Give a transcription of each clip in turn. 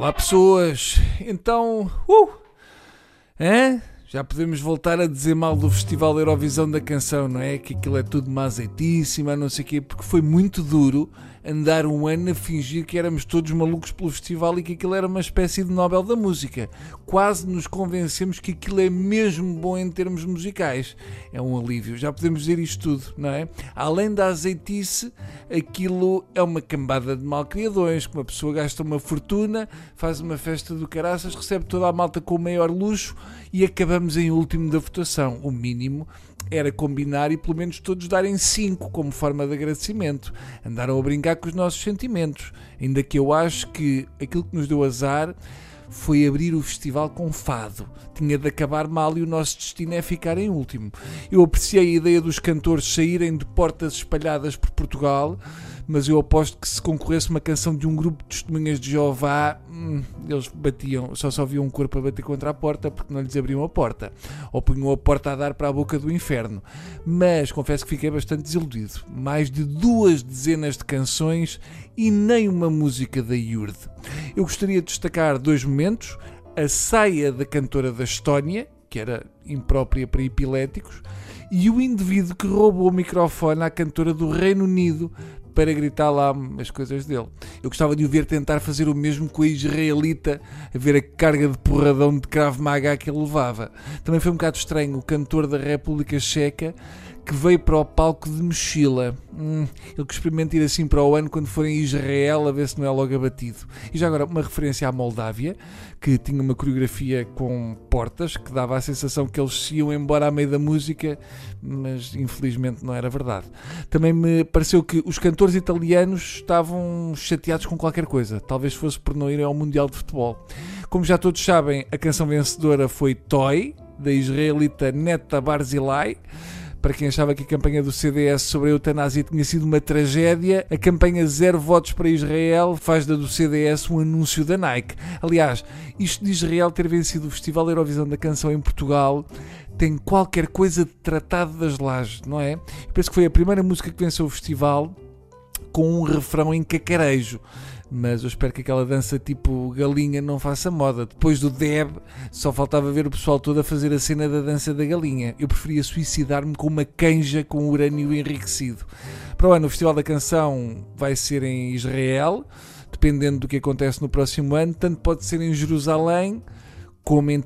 Olá pessoas, então, uh, hein? Já podemos voltar a dizer mal do Festival Eurovisão da Canção, não é? Que aquilo é tudo uma azeitíssima, não sei o quê, porque foi muito duro andar um ano a fingir que éramos todos malucos pelo festival e que aquilo era uma espécie de Nobel da Música. Quase nos convencemos que aquilo é mesmo bom em termos musicais. É um alívio, já podemos dizer isto tudo, não é? Além da azeitice, aquilo é uma cambada de malcriadões, que uma pessoa gasta uma fortuna, faz uma festa do caraças, recebe toda a malta com o maior luxo e acabamos em último da votação. O mínimo era combinar e pelo menos todos darem 5 como forma de agradecimento. Andaram a brincar com os nossos sentimentos. Ainda que eu acho que aquilo que nos deu azar foi abrir o festival com fado. Tinha de acabar mal e o nosso destino é ficar em último. Eu apreciei a ideia dos cantores saírem de portas espalhadas por Portugal mas eu aposto que se concorresse uma canção de um grupo de testemunhas de Jeová, hum, eles batiam, só só viam um corpo a bater contra a porta porque não lhes abriam a porta, ou punham a porta a dar para a boca do inferno. Mas confesso que fiquei bastante desiludido. Mais de duas dezenas de canções e nem uma música da Yurde. Eu gostaria de destacar dois momentos: a saia da cantora da Estónia, que era imprópria para epiléticos, e o indivíduo que roubou o microfone à cantora do Reino Unido para gritar lá as coisas dele. Eu gostava de o ver tentar fazer o mesmo com a israelita, a ver a carga de porradão de Krav Maga que ele levava. Também foi um bocado estranho o cantor da República Checa que veio para o palco de mochila. Hum, ele que experimenta ir assim para o ano quando for em Israel a ver se não é logo abatido. E já agora, uma referência à Moldávia, que tinha uma coreografia com portas, que dava a sensação que eles se iam embora à meio da música, mas infelizmente não era verdade. Também me pareceu que os cantores italianos estavam chateados com qualquer coisa, talvez fosse por não irem ao Mundial de Futebol. Como já todos sabem, a canção vencedora foi Toy, da israelita Neta Barzilai para quem achava que a campanha do CDS sobre a eutanásia tinha sido uma tragédia, a campanha Zero Votos para Israel faz da do CDS um anúncio da Nike. Aliás, isto de Israel ter vencido o Festival Eurovisão da Canção em Portugal tem qualquer coisa de tratado das lajes, não é? Eu penso que foi a primeira música que venceu o festival com um refrão em cacarejo mas eu espero que aquela dança tipo galinha não faça moda. Depois do Deb, só faltava ver o pessoal todo a fazer a cena da dança da galinha. Eu preferia suicidar-me com uma canja com urânio enriquecido. Para o ano, o Festival da Canção vai ser em Israel, dependendo do que acontece no próximo ano, tanto pode ser em Jerusalém como em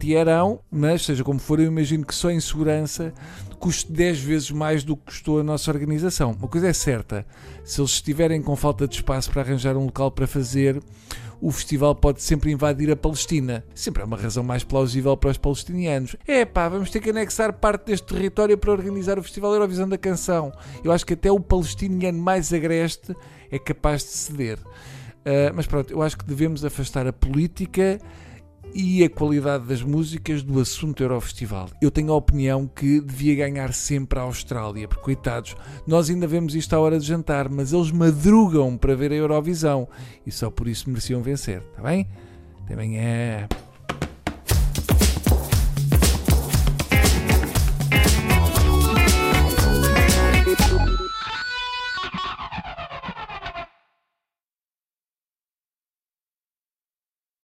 mas seja como for, eu imagino que só em segurança custe 10 vezes mais do que custou a nossa organização. Uma coisa é certa, se eles estiverem com falta de espaço para arranjar um local para fazer, o festival pode sempre invadir a Palestina. Sempre é uma razão mais plausível para os palestinianos. É pá, vamos ter que anexar parte deste território para organizar o Festival Eurovisão da Canção. Eu acho que até o palestiniano mais agreste é capaz de ceder. Uh, mas pronto, eu acho que devemos afastar a política e a qualidade das músicas do assunto Eurofestival. Eu tenho a opinião que devia ganhar sempre a Austrália, porque coitados, nós ainda vemos isto à hora de jantar, mas eles madrugam para ver a Eurovisão e só por isso mereciam vencer, está bem? Até amanhã.